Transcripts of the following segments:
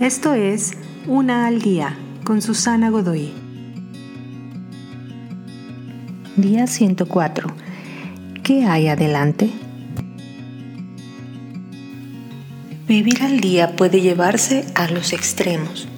Esto es Una al Día con Susana Godoy. Día 104. ¿Qué hay adelante? Vivir al día puede llevarse a los extremos.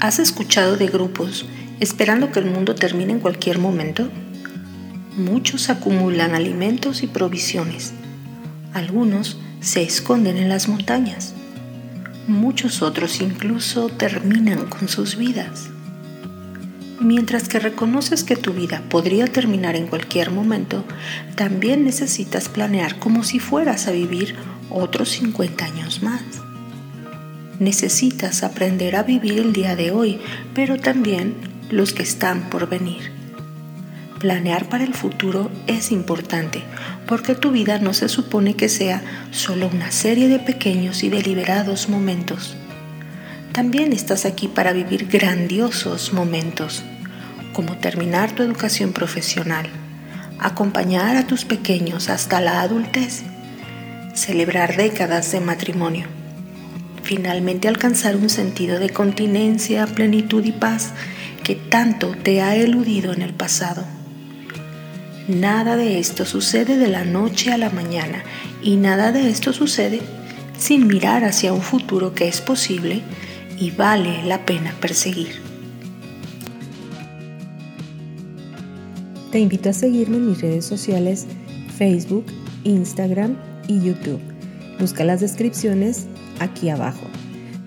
¿Has escuchado de grupos esperando que el mundo termine en cualquier momento? Muchos acumulan alimentos y provisiones. Algunos se esconden en las montañas. Muchos otros incluso terminan con sus vidas. Mientras que reconoces que tu vida podría terminar en cualquier momento, también necesitas planear como si fueras a vivir otros 50 años más. Necesitas aprender a vivir el día de hoy, pero también los que están por venir. Planear para el futuro es importante porque tu vida no se supone que sea solo una serie de pequeños y deliberados momentos. También estás aquí para vivir grandiosos momentos, como terminar tu educación profesional, acompañar a tus pequeños hasta la adultez celebrar décadas de matrimonio, finalmente alcanzar un sentido de continencia, plenitud y paz que tanto te ha eludido en el pasado. Nada de esto sucede de la noche a la mañana y nada de esto sucede sin mirar hacia un futuro que es posible y vale la pena perseguir. Te invito a seguirme en mis redes sociales Facebook, Instagram y YouTube. Busca las descripciones aquí abajo.